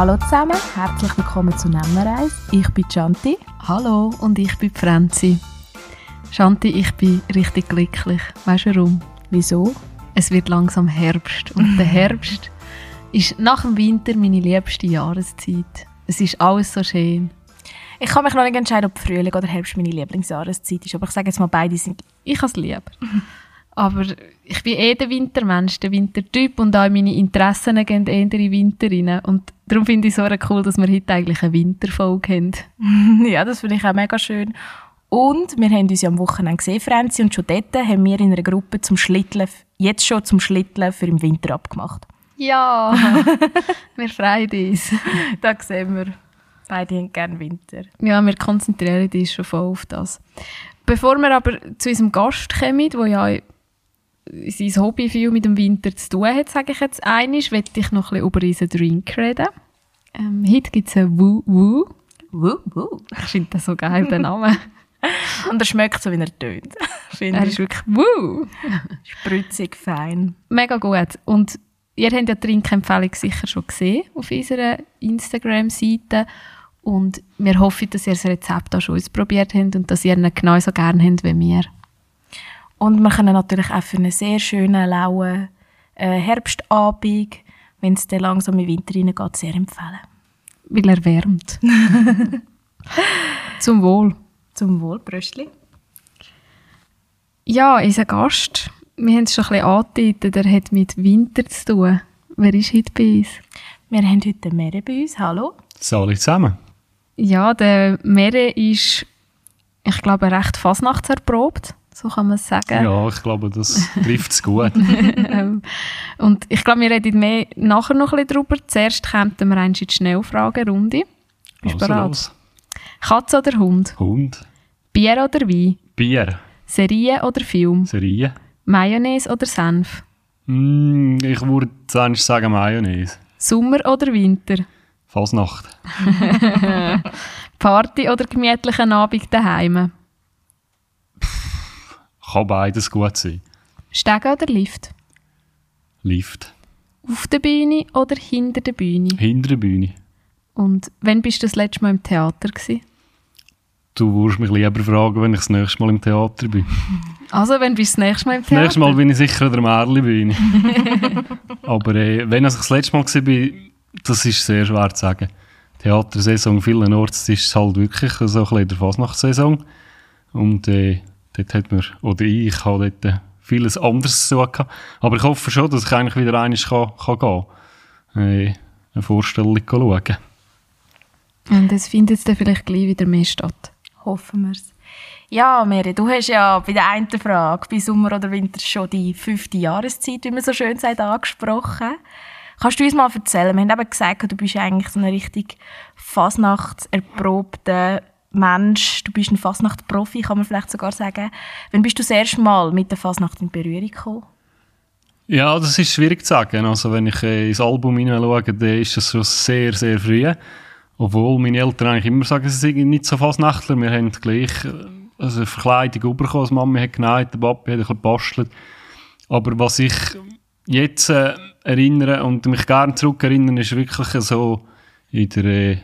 Hallo zusammen, herzlich willkommen zu Nemmereis. Ich bin Chanti. Hallo und ich bin Franzi. Chanti, ich bin richtig glücklich. Weißt du warum? Wieso? Es wird langsam Herbst und der Herbst ist nach dem Winter meine liebste Jahreszeit. Es ist alles so schön. Ich kann mich noch nicht entscheiden, ob Frühling oder Herbst meine Lieblingsjahreszeit ist, aber ich sage jetzt mal, beide sind... Ich habe es lieb. Aber ich bin eh der Wintermensch, der Wintertyp und auch meine Interessen gehen eher in den Winter rein. Und darum finde ich es so cool, dass wir heute eigentlich eine Winterfolge haben. ja, das finde ich auch mega schön. Und wir haben uns ja am Wochenende gesehen, Franzi, und schon dort haben wir in einer Gruppe zum Schlitteln, jetzt schon zum Schlitteln für im Winter abgemacht. Ja, wir freuen uns. da sehen wir, beide haben gerne Winter. Ja, wir konzentrieren uns schon voll auf das. Bevor wir aber zu unserem Gast kommen, der ja sein Hobby viel mit dem Winter zu tun hat, sage ich jetzt einiges, möchte ich noch ein bisschen über unseren Drink reden. Ähm, heute gibt es ein Woo Woo. Woo Woo. Ich finde das so geil, den Namen. Und er schmeckt so, wie er tönt. er ist wirklich Woo. Spritzig, fein. Mega gut. Und ihr habt ja die Trinkempfehlung sicher schon gesehen auf unserer Instagram-Seite. Und wir hoffen, dass ihr das Rezept auch schon ausprobiert habt und dass ihr ihn genauso gerne habt wie wir. Und wir können natürlich auch für einen sehr schönen, lauen äh, Herbstabend, wenn es dann langsam in den Winter reingeht, sehr empfehlen. Weil er wärmt. Zum Wohl. Zum Wohl, Bröstli. Ja, unser Gast, wir haben es schon ein bisschen angedeutet, der hat mit Winter zu tun. Wer ist heute bei uns? Wir haben heute den Mere bei uns. Hallo. Salut zusammen. Ja, der Mere ist, ich glaube, recht fasnachtserprobt so kann man es sagen. Ja, ich glaube, das trifft es gut. Ähm, und ich glaube, wir reden mehr nachher noch ein bisschen darüber. Zuerst kommen wir in die Schnellfragerunde. Bist du Also bereit? los. Katze oder Hund? Hund, Bier oder Wein? Bier, Serie oder Film? Serie. Mayonnaise oder Senf? Mm, ich würde zuerst sagen Mayonnaise. Sommer oder Winter? Fasnacht. Party oder gemütlichen Abend daheim? Kann beides gut sein. Stegen oder Lift? Lift. Auf der Bühne oder hinter der Bühne? Hinter der Bühne. Und wann bist du das letzte Mal im Theater gewesen? Du würdest mich lieber fragen, wenn ich das nächste Mal im Theater bin. Also, wann bist du das nächste Mal im Das Theater? nächste Mal bin ich sicher an der Märli-Bühne. Aber äh, wenn ich das letzte Mal war, das ist sehr schwer zu sagen. Theatersaison vielenorts ist es halt wirklich so ein bisschen der Fasnachtssaison. Und äh, dort hat mir, oder ich, habe dort äh, vieles anderes zu tun gehabt. Aber ich hoffe schon, dass ich eigentlich wieder einmal kann, kann gehen kann. Äh, eine Vorstellung schauen. Und es findet jetzt dann vielleicht gleich wieder mehr statt. Hoffen wir es. Ja, Mary, du hast ja bei der einen Frage, bei Sommer oder Winter, schon die fünfte Jahreszeit, wie man so schön sagt, angesprochen. Kannst du uns mal erzählen? Wir haben eben gesagt, du bist eigentlich so ein richtig fasnachtserprobter Mensch. Du bist ein Fasnachtprofi, kann man vielleicht sogar sagen. Wann bist du das erste Mal mit der Fasnacht in Berührung gekommen? Ja, das ist schwierig zu sagen. Also wenn ich äh, ins Album hineinschaue, dann ist das schon sehr, sehr früh. Obwohl meine Eltern eigentlich immer sagen, sie sind nicht so Fasnächtler. Wir haben gleich äh, also eine Verkleidung bekommen. Die Mami hat genäht, der Papi hat ein bisschen gebastelt. Aber was ich jetzt äh, erinnere und mich gerne zurückerinnere, ist wirklich so in der äh,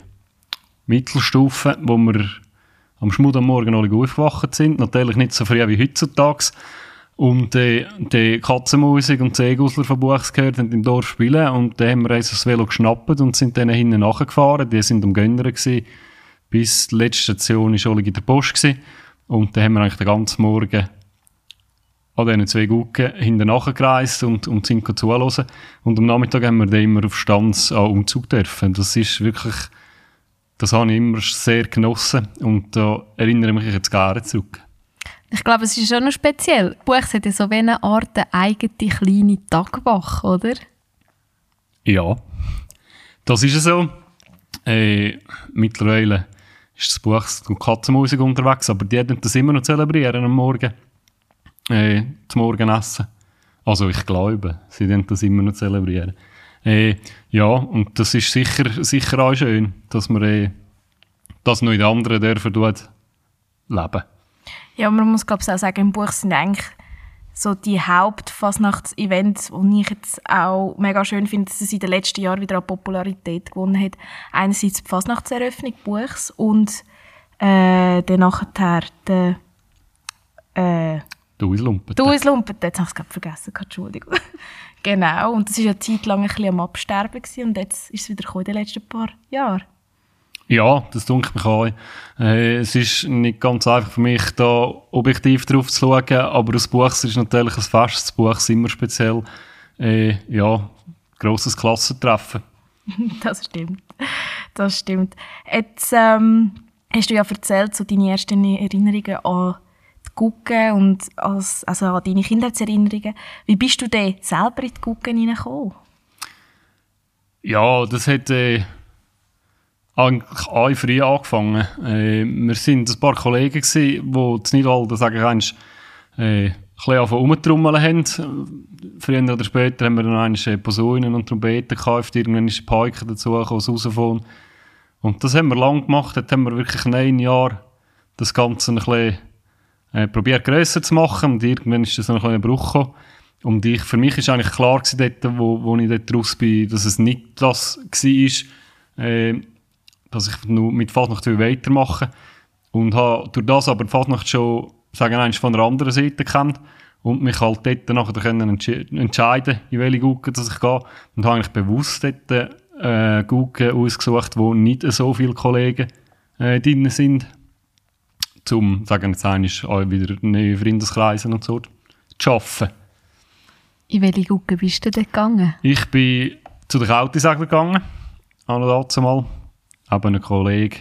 Mittelstufe, wo wir am Schmud am Morgen alle aufgewacht sind. Natürlich nicht so früh wie heutzutage. Und äh, die Katzenmusik und die Seegusler von Buchs gehört haben im Dorf spielen. Und dann haben wir uns das Velo geschnappt und sind dann hinten nachgefahren. Die sind am Gönnern gewesen. Bis die letzte Station war schon in der Post gewesen. Und dann haben wir eigentlich den ganzen Morgen an diesen zwei Gucken hinten nachgereist und, und sind zuhören. Und am Nachmittag haben wir dann immer auf Stanz an Umzug dürfen. Das ist wirklich, das habe ich immer sehr genossen. Und da erinnere ich mich jetzt gerne zurück. Ich glaube, es ist schon noch speziell. Buchs hat ja so wie eine Art eine eigene kleine Tagwache, oder? Ja, das ist es so. Äh, mittlerweile ist das Buch und Katzenmusik unterwegs, aber die werden das immer noch zelebrieren am Morgen. Äh, zum Morgenessen. Also ich glaube, sie werden das immer noch zelebrieren. Äh, ja, und das ist sicher, sicher auch schön, dass man äh, das noch in anderen Dörfern tut, leben. Ja, man muss glaube ich auch sagen, im Buch sind eigentlich so die Hauptfasnachts-Events, die ich jetzt auch mega schön finde, dass es in den letzten Jahren wieder an Popularität gewonnen hat. Einerseits die Fasnachtseröffnung Buchs und äh, dann nachher der äh, Du ist Lumpen. Du ist Lumpen, jetzt habe ich es gerade vergessen, Entschuldigung. genau, und das war ja eine Zeit lang ein bisschen am Absterben gewesen, und jetzt ist es wieder gekommen in den letzten paar Jahren. Ja, das dunkelt mich auch. Äh, es ist nicht ganz einfach für mich, da objektiv drauf zu schauen, aber das Buch ist natürlich ein festes Buch, immer speziell. Äh, ja, grosses Klassentreffen. das stimmt. Das stimmt. Jetzt ähm, hast du ja erzählt, so deine ersten Erinnerungen an Gucke und als, also an deine Kindheitserinnerungen. Wie bist du denn selber in die Gucke hineingekommen? Ja, das hat... Äh eigentlich alle früh angefangen. Äh, wir sind ein paar Kollegen gewesen, die das Nidwalden, sage ich eins, äh, ein bisschen rumtrummeln haben. Früher oder später haben wir dann einmal Posaunen und Trompeten gekauft, irgendwann ist Pike dazu gekommen, das Rausfahren. Und das haben wir lang gemacht, dort haben wir wirklich in einem Jahr das Ganze ein bisschen äh, probiert grösser zu machen und irgendwann ist das ein bisschen Bruch gekommen. Und ich, für mich ist eigentlich klar gewesen, dort, wo, wo ich dort raus bin, dass es nicht das war, äh, dass ich nur mit Fasnacht weitermachen. Und habe durch das aber Fasnacht schon sagen wir, von der anderen Seite kennt und mich halt dort nachher können entsch entscheiden, in welche Gucke dass ich gehe. Und habe eigentlich bewusst dort äh, Gucke ausgesucht, wo nicht so viele Kollegen äh, drin sind, um, sagen wir jetzt auch wieder neue Freundeskreise und so zu arbeiten. In welche Gucke bist du denn gegangen? Ich bin zu den Kautisegler gegangen, an dazu mal aber ein Kollege,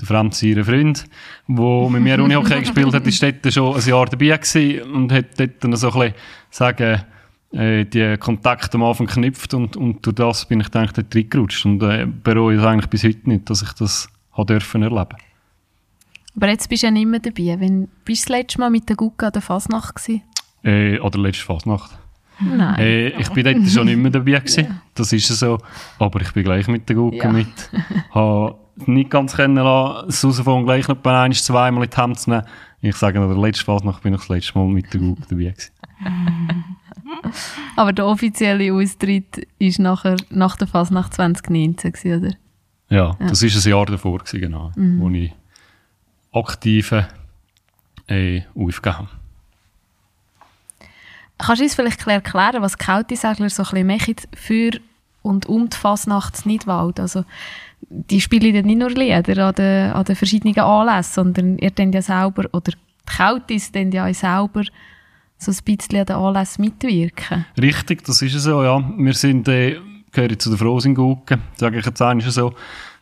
der Franz, ihr Freund, der mit mir Unihockey gespielt hat, ist dort schon ein Jahr dabei gewesen und hat dort dann so ein bisschen, sagen, äh, die Kontakte am Anfang geknüpft und, und durch das bin ich dann dort reingerutscht und äh, bereue es eigentlich bis heute nicht, dass ich das habe dürfen erleben. Aber jetzt bist du ja nicht mehr dabei. Wenn, bist du das letzte Mal mit der Gucke an der Fasnacht gewesen? Äh, oder letzte Fasnacht. Nein. Äh, ich bin dort schon nicht mehr dabei gewesen. Ja. Das ist so. Aber ich bin gleich mit der Gucke ja. mit. Habe nicht ganz kennen lassen, das Rausfahren gleich noch bei ein, zweimal in die Hand zu nehmen. Ich sage, der letzte Fasnacht bin ich das letzte Mal mit der Gucke dabei gewesen. Aber der offizielle Austritt war nachher, nach der Fasnacht 2019, gewesen, oder? Ja, ja, das war ein Jahr davor, gewesen, genau, mhm. wo ich aktive äh, aufgegeben. Kannst du uns vielleicht erklären, was Kautisegler so ein bisschen machen für und um die Fasnacht Nidwald? Also, die spielen ja nicht nur Lieder an den, an den verschiedenen Anlässen, sondern ihr dann ja selber, oder die Kautis dann ja selber so ein bisschen an den Anlässen mitwirken. Richtig, das ist so, ja. Wir sind, äh, gehören zu der Frosingucken, sage ich jetzt eigentlich so.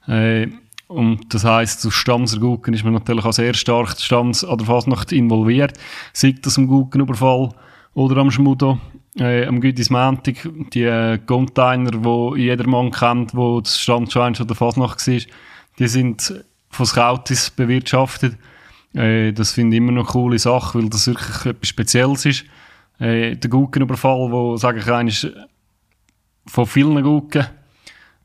Äh, und das heisst, zu Stammsergucken ist man natürlich auch sehr stark Stamms an der Fasnacht involviert. Sei das im Guggenüberfall, oder am Schmudo, äh, am Gütismäntig, die äh, Container, die jeder Mann kennt, wo das Stand schon der Fasnacht war, die sind von Scoutis bewirtschaftet. Äh, das finde ich immer noch eine coole Sache, weil das wirklich etwas Spezielles ist. Äh, der Guggenüberfall, wo, sage ich eigentlich, von vielen Guggen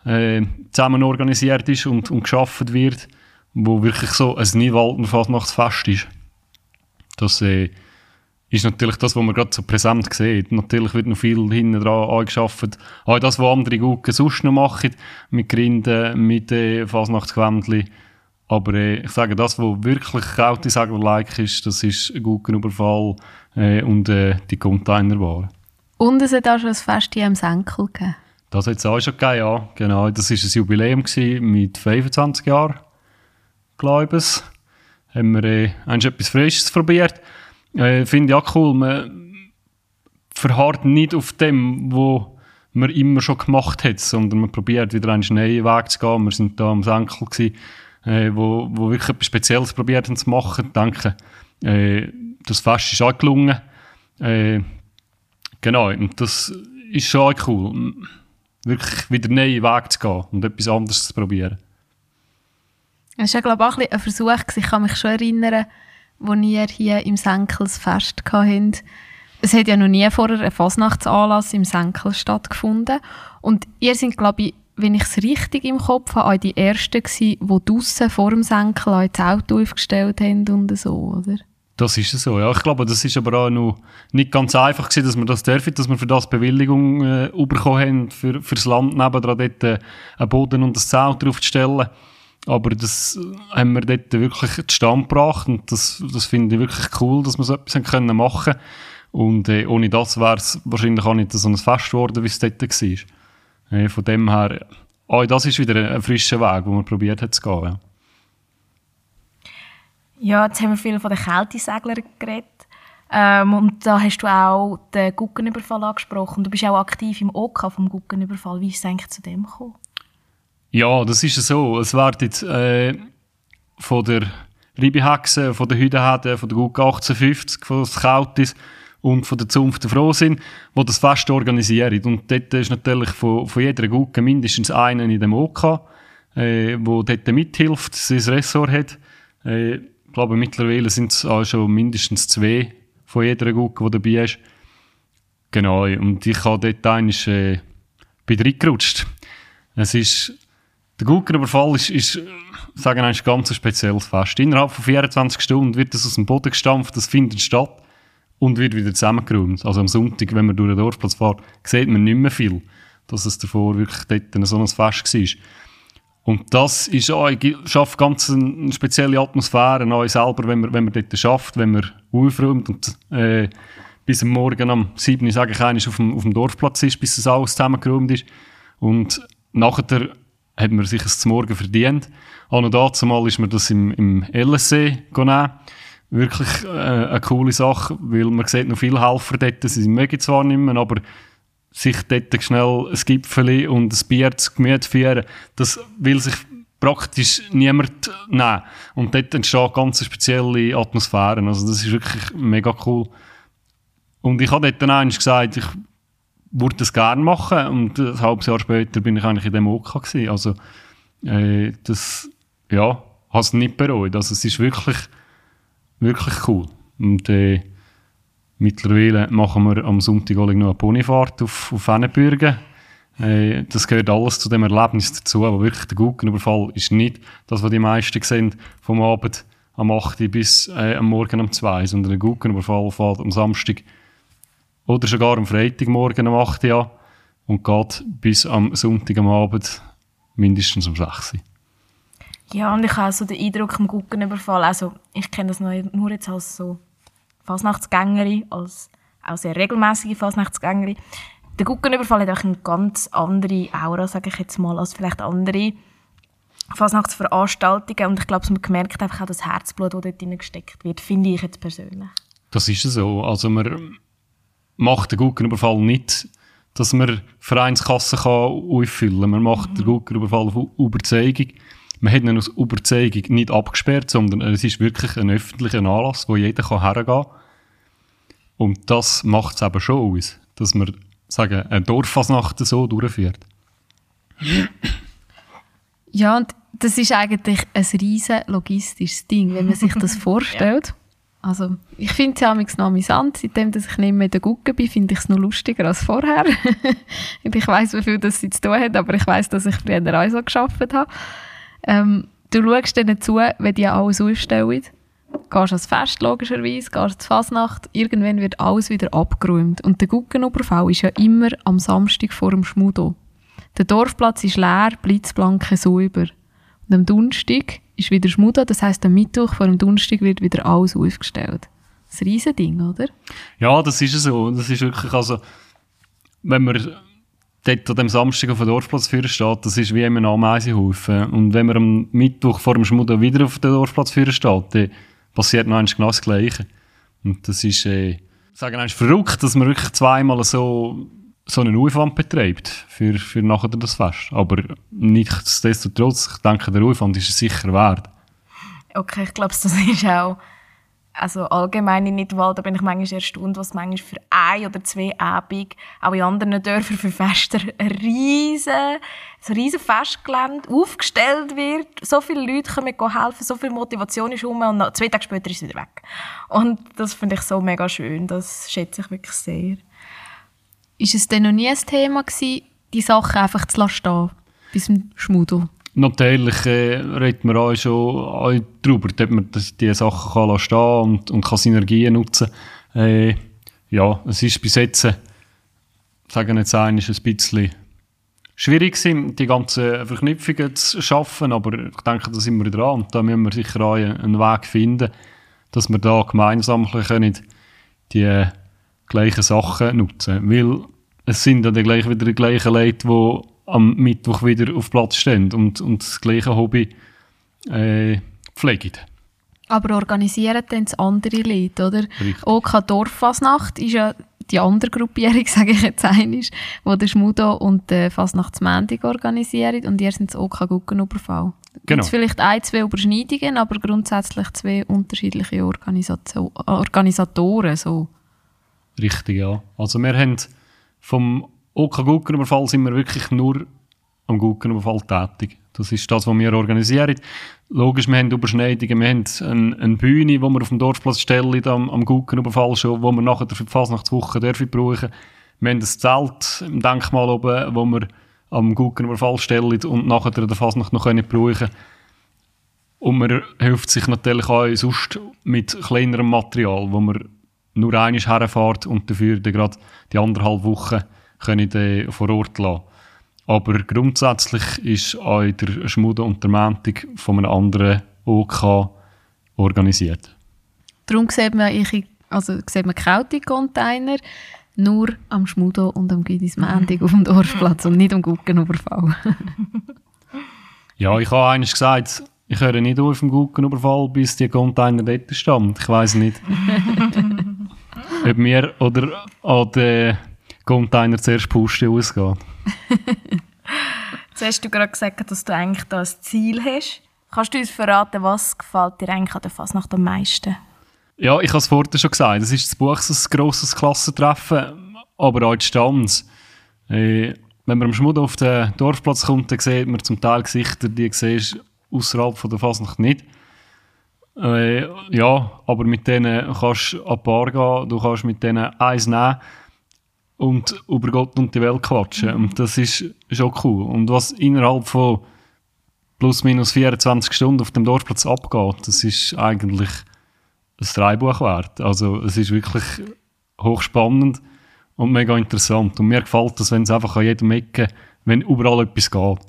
äh, zusammen organisiert ist und, und geschaffen wird, wo wirklich so ein Niewalden Fasnachtsfest ist. Das äh, ist natürlich das, was man gerade so präsent sieht. Natürlich wird noch viel hinten dran angeschafft. Auch das, was andere Gucken sonst noch machen, mit Grinden, mit äh, Fasnachtsgewändli. Aber äh, ich sage, das, was wirklich Kautisegler-like ist, das ist Guggenüberfall äh, und äh, die Containerware. Und es hat auch schon ein Fest im Senkel gegeben. Das hat es auch schon gegeben, ja. Genau, das war ein Jubiläum mit 25 Jahren, glaube ich. Haben wir äh, etwas Frisches probiert. Äh, Finde ich auch cool. Man verharrt nicht auf dem, wo man immer schon gemacht hat, sondern man probiert wieder einen neuen Weg zu gehen. Wir sind da am Senkel gewesen, äh, wo, wo wirklich etwas Spezielles probiert haben zu machen. Ich denke, äh, das Fest ist auch gelungen. Äh, genau, und das ist schon cool. Wirklich wieder einen neuen Weg zu gehen und etwas anderes zu probieren. Es war glaube ich, auch ein, Versuch. Ich kann mich schon erinnern, wo ihr hier im Senkelsfest hattet. Es hat ja noch nie vorher ein Fasnachtsanlass im Senkel stattgefunden. Und ihr seid, glaube ich, wenn ich es richtig im Kopf habe, auch die Ersten gewesen, die draussen vor dem Senkel auch das Auto aufgestellt haben und so, oder? Das ist so, ja. Ich glaube, das ist aber auch noch nicht ganz einfach gewesen, dass wir das dürfen, dass wir für das Bewilligung äh, bekommen haben, für, für das Land nebendran dort äh, einen Boden und ein Zelt draufzustellen. Aber das haben wir dort wirklich zustande gebracht und das, das finde ich wirklich cool, dass wir so etwas können machen Und äh, ohne das wäre es wahrscheinlich auch nicht so ein Fest geworden, wie es dort war. Äh, von dem her, auch das ist wieder ein, ein frischer Weg, wo man probiert hat zu gehen. Ja. Ja, jetzt haben wir viel von den Kälteseglern geredet. Ähm, und da hast du auch den Guggenüberfall angesprochen. Du bist auch aktiv im OK vom Guggenüberfall. Wie ist es eigentlich zu dem gekommen? Ja, das ist so. Es jetzt äh, von der Ribihexe, von der Hüdenhede, von der Gugge 1850, von der Kautis und von der Zunft der Frohsinn, die das Fest organisieren. Und dort ist natürlich von, von jeder Gugge mindestens einer in dem OK, äh, wo dort mithilft, sein Ressort hat. Äh, ich glaube, mittlerweile sind es auch schon mindestens zwei von jeder Gurke, die dabei ist. Genau, und ich habe dort eigentlich, äh, bin reingerutscht. Es ist, der Gurkenüberfall ist, ist sagen wir, ein ganz spezielles Fest. Innerhalb von 24 Stunden wird das aus dem Boden gestampft, das findet statt und wird wieder zusammengeräumt. Also am Sonntag, wenn man durch den Dorfplatz fährt, sieht man nicht mehr viel, dass es davor wirklich dort so ein Fest war. Und das ist auch, schafft ganz eine spezielle Atmosphäre, neu selber, wenn man, wenn man dort schafft, wenn man aufräumt und äh, bis am Morgen um 7 Uhr, sage ich eigentlich, auf dem, auf dem Dorfplatz ist, bis das alles zusammengeräumt ist. Und nachher hat man sich es zum Morgen verdient. Auch noch dazu mal ist mir das im, im LSC genommen. Wirklich äh, eine coole Sache, weil man sieht noch viele Helfer dort, sie mögen zwar nicht mehr, aber sich dort schnell ein Gipfel und ein Bier zu Gemüt führen, das will sich praktisch niemand nehmen. Und dort entsteht ganz spezielle Atmosphäre. Also das ist wirklich mega cool. Und ich habe dort dann eigentlich gesagt, ich würde das gerne machen und ein halbes Jahr später bin ich eigentlich in dem OK gewesen. Also äh, das, ja, habe es nicht bereut. Also es ist wirklich, wirklich cool. Und äh, Mittlerweile machen wir am Sonntag noch eine Ponyfahrt auf, auf Hennebürgen. Äh, das gehört alles zu dem Erlebnis dazu, aber wirklich der Guggenüberfall ist nicht das, was die meisten sehen, vom Abend am 8. bis äh, am Morgen um 2, sondern der Guggenüberfall fährt am Samstag oder sogar am Freitagmorgen um 8 Uhr und geht bis am Sonntag am Abend mindestens um 6 Uhr. Ja, und ich habe so den Eindruck am Guggenüberfall, also ich kenne das nur jetzt als so Fasnachtsgängerin, als auch sehr regelmäßige Fasnachtsgängerin. Der Guggenüberfall hat auch eine ganz andere Aura, sage ich jetzt mal, als vielleicht andere Fasnachtsveranstaltungen. Und ich glaube, man merkt einfach auch das Herzblut, das dort drin gesteckt wird, finde ich jetzt persönlich. Das ist so. Also man macht den Guggenüberfall nicht, dass man Vereinskassen kann auffüllen kann. Man macht mhm. den Guggenüberfall auf Überzeugung. Man hat ihn aus Überzeugung nicht abgesperrt, sondern es ist wirklich ein öffentlicher Anlass, wo jeder hergehen kann. Und das macht es eben schon aus, dass man sagen, eine Dorffasnacht so durchführt. Ja, und das ist eigentlich ein riesen logistisches Ding, wenn man sich das vorstellt. ja. Also, ich finde es ja noch amüsant. Seitdem dass ich nicht mehr in der Gucke bin, finde ich es noch lustiger als vorher. und ich weiß, wie viel das sie zu tun hat, aber ich weiß, dass ich früher auch so geschafft habe. Ähm, du schaust denen zu, wenn die alles aufstellen. Gehst ans Fest, logischerweise, gehst zur Fasnacht, irgendwann wird alles wieder abgeräumt. Und der Guggenüberfall ist ja immer am Samstag vor dem Schmudo. Der Dorfplatz ist leer, blitzblanke sauber. Und am Donnerstag ist wieder Schmudo, das heisst, am Mittwoch vor dem Donnerstag wird wieder alles aufgestellt. Das ist ein Riesending, oder? Ja, das ist so. Das ist wirklich, also, wenn man dort an dem Samstag auf dem Dorfplatz führen steht, das ist wie immer ein Ameisenhaufen. Und wenn man am Mittwoch vor dem Schmudden wieder auf dem Dorfplatz führen steht, dann passiert noch genau das Gleiche. Und das ist, äh, sagen wir verrückt, dass man wirklich zweimal so, so einen Aufwand betreibt für, für nachher das Fest. Aber nichtsdestotrotz, ich denke, der Aufwand ist es sicher wert. Okay, ich glaube, das ist auch also allgemein in Nidwald, da bin ich manchmal erstaunt, was manchmal für ein oder zwei Abende auch in anderen Dörfern für Feste ein riesen, so riesen Festgelände aufgestellt wird. So viele Leute können helfen, so viel Motivation ist rum und zwei Tage später ist es wieder weg. Und das finde ich so mega schön, das schätze ich wirklich sehr. Ist es denn noch nie ein Thema gewesen, die Sachen einfach zu lassen bis zum Schmudo? Natürlich äh, redet man auch schon auch darüber, dass man diese Sachen kann stehen und, und kann Synergien nutzen. Äh, ja, es ist bis jetzt, sagen jetzt ein, ist ein bisschen schwierig gewesen, die ganzen Verknüpfungen zu schaffen, aber ich denke, da sind wir dran und da müssen wir sicher auch einen Weg finden, dass wir da gemeinsam können die gleichen Sachen nutzen Weil es sind dann gleich wieder die gleichen Leute, die am Mittwoch wieder auf Platz stehen und, und das gleiche Hobby äh, pflegen. Aber organisieren dann das andere Leute, oder? Richtig. OK Dorffasnacht ist ja die andere Gruppierung, sage ich jetzt einmal, wo der Schmudo und der Fasnachtsmendig organisieren und ihr sind das OK Guggenüberfall. Genau. Gibt vielleicht ein, zwei Überschneidungen, aber grundsätzlich zwei unterschiedliche Organisation, Organisatoren. So. Richtig, ja. Also wir haben vom OK Guggenüberfall sind wir wirklich nur am Guggenüberfall tätig. Das ist das, was wir organisieren. Logisch, wir haben Überschneidungen, wir haben eine, eine Bühne, die wir auf dem Dorfplatz stellen, am, am Guggenüberfall schon, wo wir nachher für die Fasnachtswoche dürfen brauchen. Wir haben ein Zelt im Denkmal oben, wo wir am Guggenüberfall stellen und nachher der Fasnacht noch können brauchen Und man hilft sich natürlich auch sonst mit kleinerem Material, wo man nur einmal herfährt und dafür dann gerade die anderthalb Wochen können dann vor Ort lassen. Aber grundsätzlich ist auch der Schmude und der Montag von einem anderen OK organisiert. Darum sieht man, ich, also sieht man kalte Container nur am Schmudo und am Gidis Mendig auf dem Dorfplatz und nicht am Guggenüberfall. Ja, ich habe eigentlich gesagt, ich höre nicht auf dem Guggenüberfall, bis die Container dort stammt. Ich weiß nicht, ob mir oder an den Container zuerst Puste ausgeht. Jetzt hast du gerade gesagt, dass du eigentlich da ein Ziel hast. Kannst du uns verraten, was gefällt dir eigentlich an der Fasnacht am meisten? Ja, ich habe es vorhin schon gesagt, es ist das Buch so ein grosses Klassentreffen, aber auch die Stanz. Äh, wenn man am Schmud auf den Dorfplatz kommt, dann sieht man zum Teil Gesichter, die siehst außerhalb von der Fasnacht nicht. Äh, ja, aber mit denen kannst du an die Bar gehen, du kannst mit denen eins nehmen und über Gott und die Welt quatschen. Und das ist schon cool. Und was innerhalb von plus minus 24 Stunden auf dem Dorfplatz abgeht, das ist eigentlich ein Dreibuch wert. Also es ist wirklich hochspannend und mega interessant. Und mir gefällt das, wenn es einfach an jedem Ecke, wenn überall etwas geht.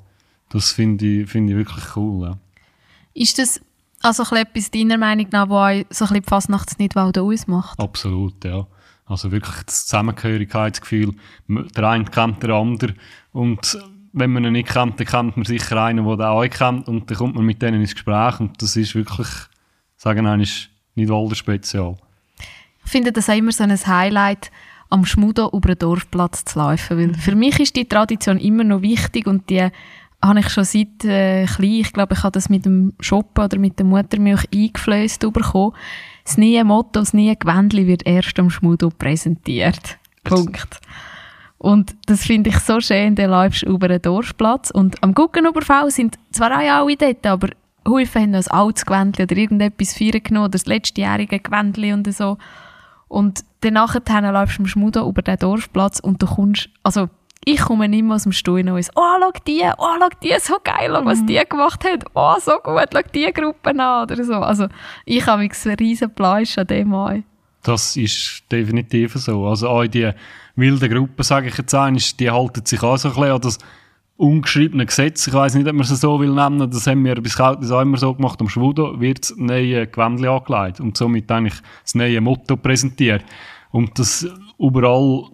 Das finde ich, finde ich wirklich cool. Ja. Ist das also etwas deiner Meinung nach, was euch so ein bisschen die Fasnachtsnidwalde ausmacht? Absolut, ja. Also wirklich das Zusammengehörigkeitsgefühl. Der eine kennt den anderen. Und wenn man ihn nicht kennt, dann kennt man sicher einen, der den auch kennt. Und dann kommt man mit denen ins Gespräch. Und das ist wirklich, sagen eigentlich, nicht Walder Spezial. Ich finde das auch immer so ein Highlight, am Schmudo über den Dorfplatz zu laufen. Weil für mich ist die Tradition immer noch wichtig und die habe ich schon seit äh, klein, ich glaube, ich habe das mit dem Shoppen oder mit der Muttermilch eingeflößt bekommen. Das neue Motto, das neue Gewändli wird erst am Schmudo präsentiert. Punkt. Und das finde ich so schön, dann läufst du über den Dorfplatz und am Guggenüberfall sind zwar auch alle dort, aber Häufig haben noch ein altes Gewändli oder irgendetwas feiern genommen oder das letztjährige Gewändli und so. Und dann nachher läufst du am Schmudo über den Dorfplatz und du kommst, also ich komme nicht mehr aus dem Stuhl und so, oh, schau die, oh, schau die, so geil, schau, was die gemacht haben, oh, so gut, schau die Gruppe an oder so. Also ich habe mich ein riesen Fleisch an dem an. Das ist definitiv so. Also auch die wilden Gruppen, sage ich jetzt einmal, die halten sich auch so ein bisschen an das ungeschriebene Gesetz. Ich weiß nicht, ob man es so will nennen. Das haben wir bis heute auch immer so gemacht. Am Schwudo wird das neue Gewändchen angelegt und somit eigentlich das neue Motto präsentiert. Und das überall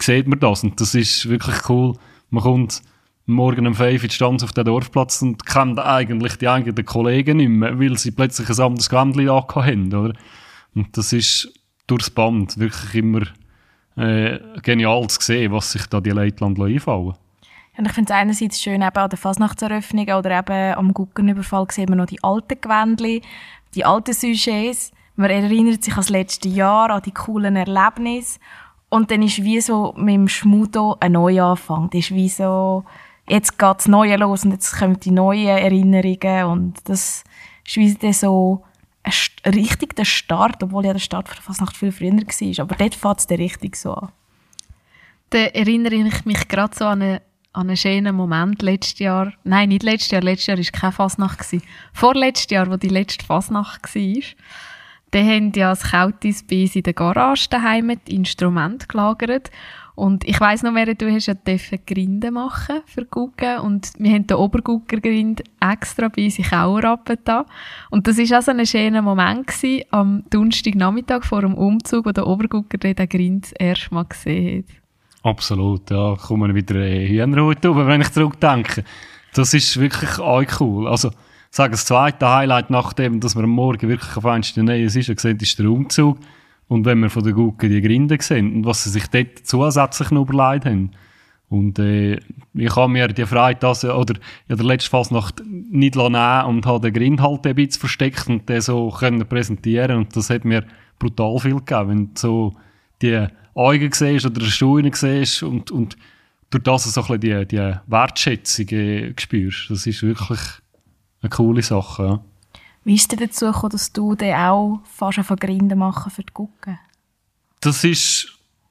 sieht man das und das ist wirklich cool. Man kommt morgen um 5 Uhr Stanz auf den Dorfplatz und kennt eigentlich die eigenen Kollegen nicht mehr, weil sie plötzlich ein anderes Gewändchen haben, oder? Und das ist durchs Band wirklich immer äh, genial zu sehen, was sich da die Leitland einfallen und ich finde es einerseits schön, eben an der Fasnachtseröffnung oder eben am Guggenüberfall sehen wir noch die alten Gewändchen, die alten Sujets. Man erinnert sich an das letzte Jahr, an die coolen Erlebnisse. Und dann ist wie so mit dem Schmudo ein Neuanfang. Das ist wie so, jetzt geht das Neue los und jetzt kommen die neuen Erinnerungen. Und das ist wie so ein, richtig der Start, obwohl ja der Start von der Fasnacht viel früher war. Aber dort fängt es richtig so an. Da erinnere ich mich gerade so an eine an einen schönen Moment letztes Jahr. Nein, nicht letztes Jahr. Letztes Jahr war keine Fasnacht. Vorletztes Jahr, wo die letzte Fasnacht war, da haben ja das Kautis bei in der Garage daheim die Instrumente gelagert. Und ich weiss noch mehr, du hast ja Grinde machen für Gucken und wir haben den Oberguckergrind extra bei uns in Kauer da. Und das war auch so ein schöner Moment gewesen, am Donnerstagnachmittag vor dem Umzug, wo der Obergucker den Grind das erste Mal gesehen hat. Absolut, ja, kommen wieder Hühnerhut rüber, wenn ich zurückdenke. Das ist wirklich auch cool. Also, sage das zweite Highlight, nachdem, dass wir am Morgen wirklich auf eins der Nähe ist, gesehen, ist der Umzug. Und wenn wir von der Gucke die Grinde sehen und was sie sich dort zusätzlich noch überlegt haben. Und äh, ich habe mir die Freude, dass, oder ja, der letzte Fasnacht nicht nehmen und habe den Grind halt ein bisschen versteckt und den so können präsentieren und das hat mir brutal viel gegeben, wenn du so die Augen siehst oder Schuhe siehst und, und durch das so ein bisschen die, die Wertschätzung äh, spürst. Das ist wirklich eine coole Sache. Ja. Wie ist es dazu gekommen, dass du den auch fast von Grinden machen für die Gucken? Das ist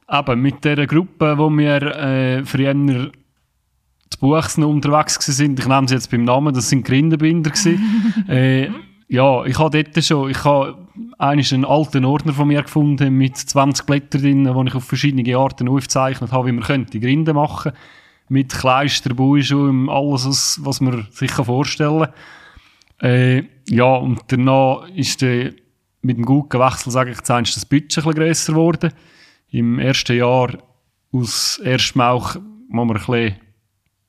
eben mit dieser Gruppe, wo wir äh, früher zu Buchsen unterwegs waren. Ich nenne sie jetzt beim Namen, das sind Grindenbinder. äh, ja, ich habe dort schon, ich habe einen alten Ordner von mir gefunden mit 20 Blättern drin, wo ich auf verschiedene Arten aufgezeichnet habe, wie man könnte Grinde machen mit Kleister, Buischuhen, alles, was, was man sich vorstellen kann. Äh, ja, und danach ist der, mit dem guten Wechsel, sage ich, jetzt das Budget ein bisschen grösser geworden. Im ersten Jahr aus erstem Mauch muss man ein bisschen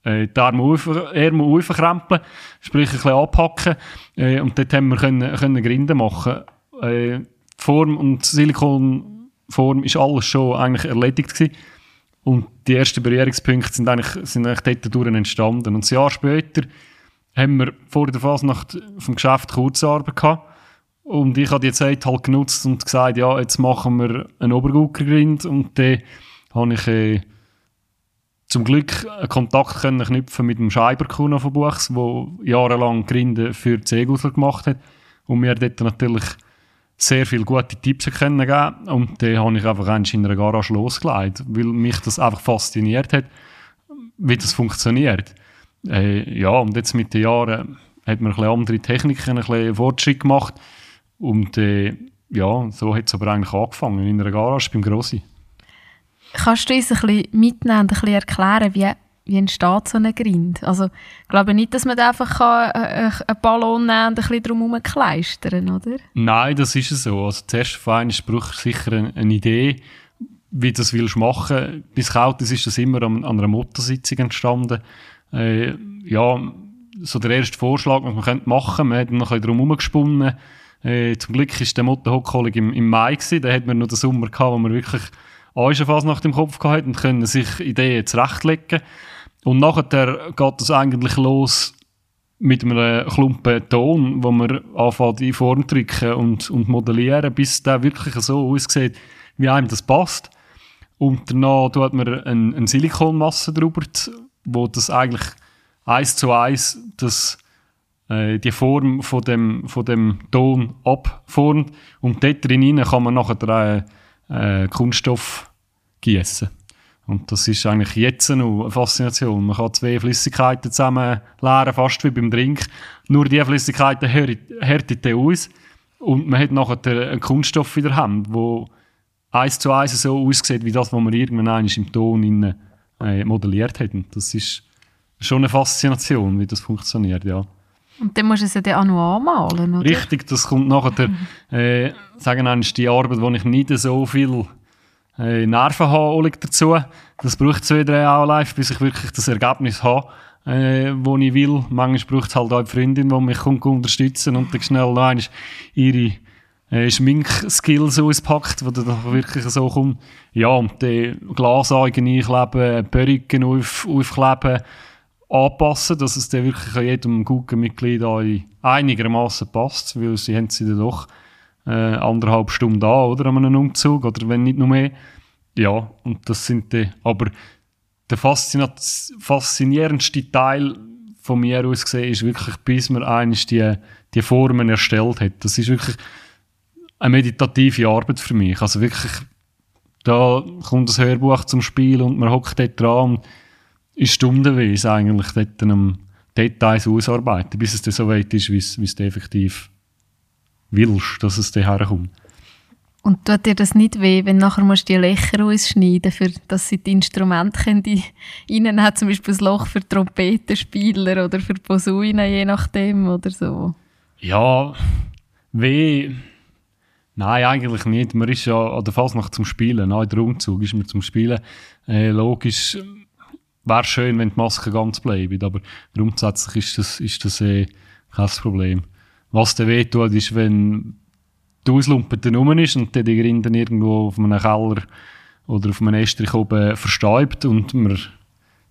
äh, die Arme aufkrempeln, sprich ein bisschen abhacken. Äh, und dort haben wir können, können Grinden machen. Äh, Form und Silikonform ist alles schon eigentlich erledigt gewesen. Und die ersten Berührungspunkte sind eigentlich, sind eigentlich dort entstanden. Und ein Jahr später haben wir vor der Fasnacht vom Geschäft Kurzarbeit gehabt. Und ich habe die Zeit halt genutzt und gesagt, ja, jetzt machen wir einen Oberguckergrind. Und dann habe ich äh, zum Glück einen Kontakt können knüpfen mit dem Scheiberkuno von Buchs, der jahrelang Grinde für Seegusel gemacht hat. Und mir dort natürlich sehr viele gute Tipps können geben Und dann habe ich einfach in einer Garage losgelegt, weil mich das einfach fasziniert hat, wie das funktioniert. Äh, ja, und jetzt mit den Jahren hat man ein bisschen andere Techniken, ein bisschen Fortschritt gemacht. Und äh, ja, so hat es aber eigentlich angefangen, in einer Garage beim Grossi. Kannst du uns ein bisschen mitnehmen und ein bisschen erklären, wie, wie entsteht so ein Grind? Also, ich glaube nicht, dass man einfach kann, äh, äh, einen Ballon nehmen und ein bisschen drumherum kleistern oder? Nein, das ist so. Also, zuerst fein braucht sicher eine, eine Idee, wie du das willst machen. Bis kalt ist das immer an, an einer Motorsitzung entstanden äh, ja, so der erste Vorschlag, was man könnte machen. Man hat noch ein bisschen drum herumgesponnen. Äh, zum Glück war der Motorhockholig im, im Mai gewesen. Da hat man noch den Sommer gehabt, wo man wirklich alles fast nach dem Kopf gehabt und können sich Ideen zurechtlegen. Und nachher geht es eigentlich los mit einem Klumpen Ton, wo man anfängt in Form drücken und, und modellieren, bis der wirklich so aussieht, wie einem das passt. Und danach tut man eine, eine Silikonmasse drüber wo das eigentlich eins zu eins das, äh, die Form von dem, von dem Ton abformt. Und dort drin kann man nachher äh, äh, Kunststoff gießen. Und das ist eigentlich jetzt noch eine Faszination. Man kann zwei Flüssigkeiten zusammen leeren, fast wie beim Drink. Nur die Flüssigkeiten härtet aus. Und man hat nachher einen Kunststoff in der Hand, der eins zu eins so aussieht, wie das, was man irgendwann im Ton innen äh, modelliert haben. Das ist schon eine Faszination, wie das funktioniert, ja. Und dann musst du es ja dann auch noch anmalen, oder? Richtig, das kommt nachher, äh, sagen wir die Arbeit, wo ich nicht so viel äh, Nerven habe dazu. Das braucht zwei, drei live, bis ich wirklich das Ergebnis habe, äh, wo ich will. Manchmal braucht es halt auch eine Freundin, die mich kommt, unterstützen und dann schnell noch ihre äh, Schminkskills auspackt, wo dann wirklich so kommt. Ja, und die Glasaugen einkleben, Perücken auf, aufkleben, anpassen, dass es dann wirklich jedem guten Mitglied einigermaßen passt, weil sie haben sie dann doch äh, anderthalb Stunden da, oder, an einem Umzug, oder wenn nicht noch mehr. Ja, und das sind die, aber der faszinierendste Teil von mir aus gesehen ist wirklich, bis man eines die, die Formen erstellt hat. Das ist wirklich eine meditative Arbeit für mich. Also wirklich, da kommt das Hörbuch zum Spiel und man hockt dort dran und ist stundenweise eigentlich dort am Details ausarbeiten, bis es dann so weit ist, wie es effektiv willst, dass es dann herkommt. Und tut dir das nicht weh, wenn nachher musst du die Löcher ausschneiden, für dass sie die Instrumente können, die innen hat zum Beispiel ein Loch für Trompetenspieler oder für Posaunen, je nachdem oder so? Ja, weh. Nein, eigentlich nicht. Man ist ja an der Fasnacht zum Spielen. Nein, der Umzug ist man zum Spielen. Äh, logisch wäre schön, wenn die Maske ganz bleibt, aber grundsätzlich ist das, ist das äh, kein Problem. Was dir weh tut, ist, wenn die Auslumpe dann rum ist und dann die Grinden irgendwo auf einem Keller oder auf einem Estrich oben verstäubt und man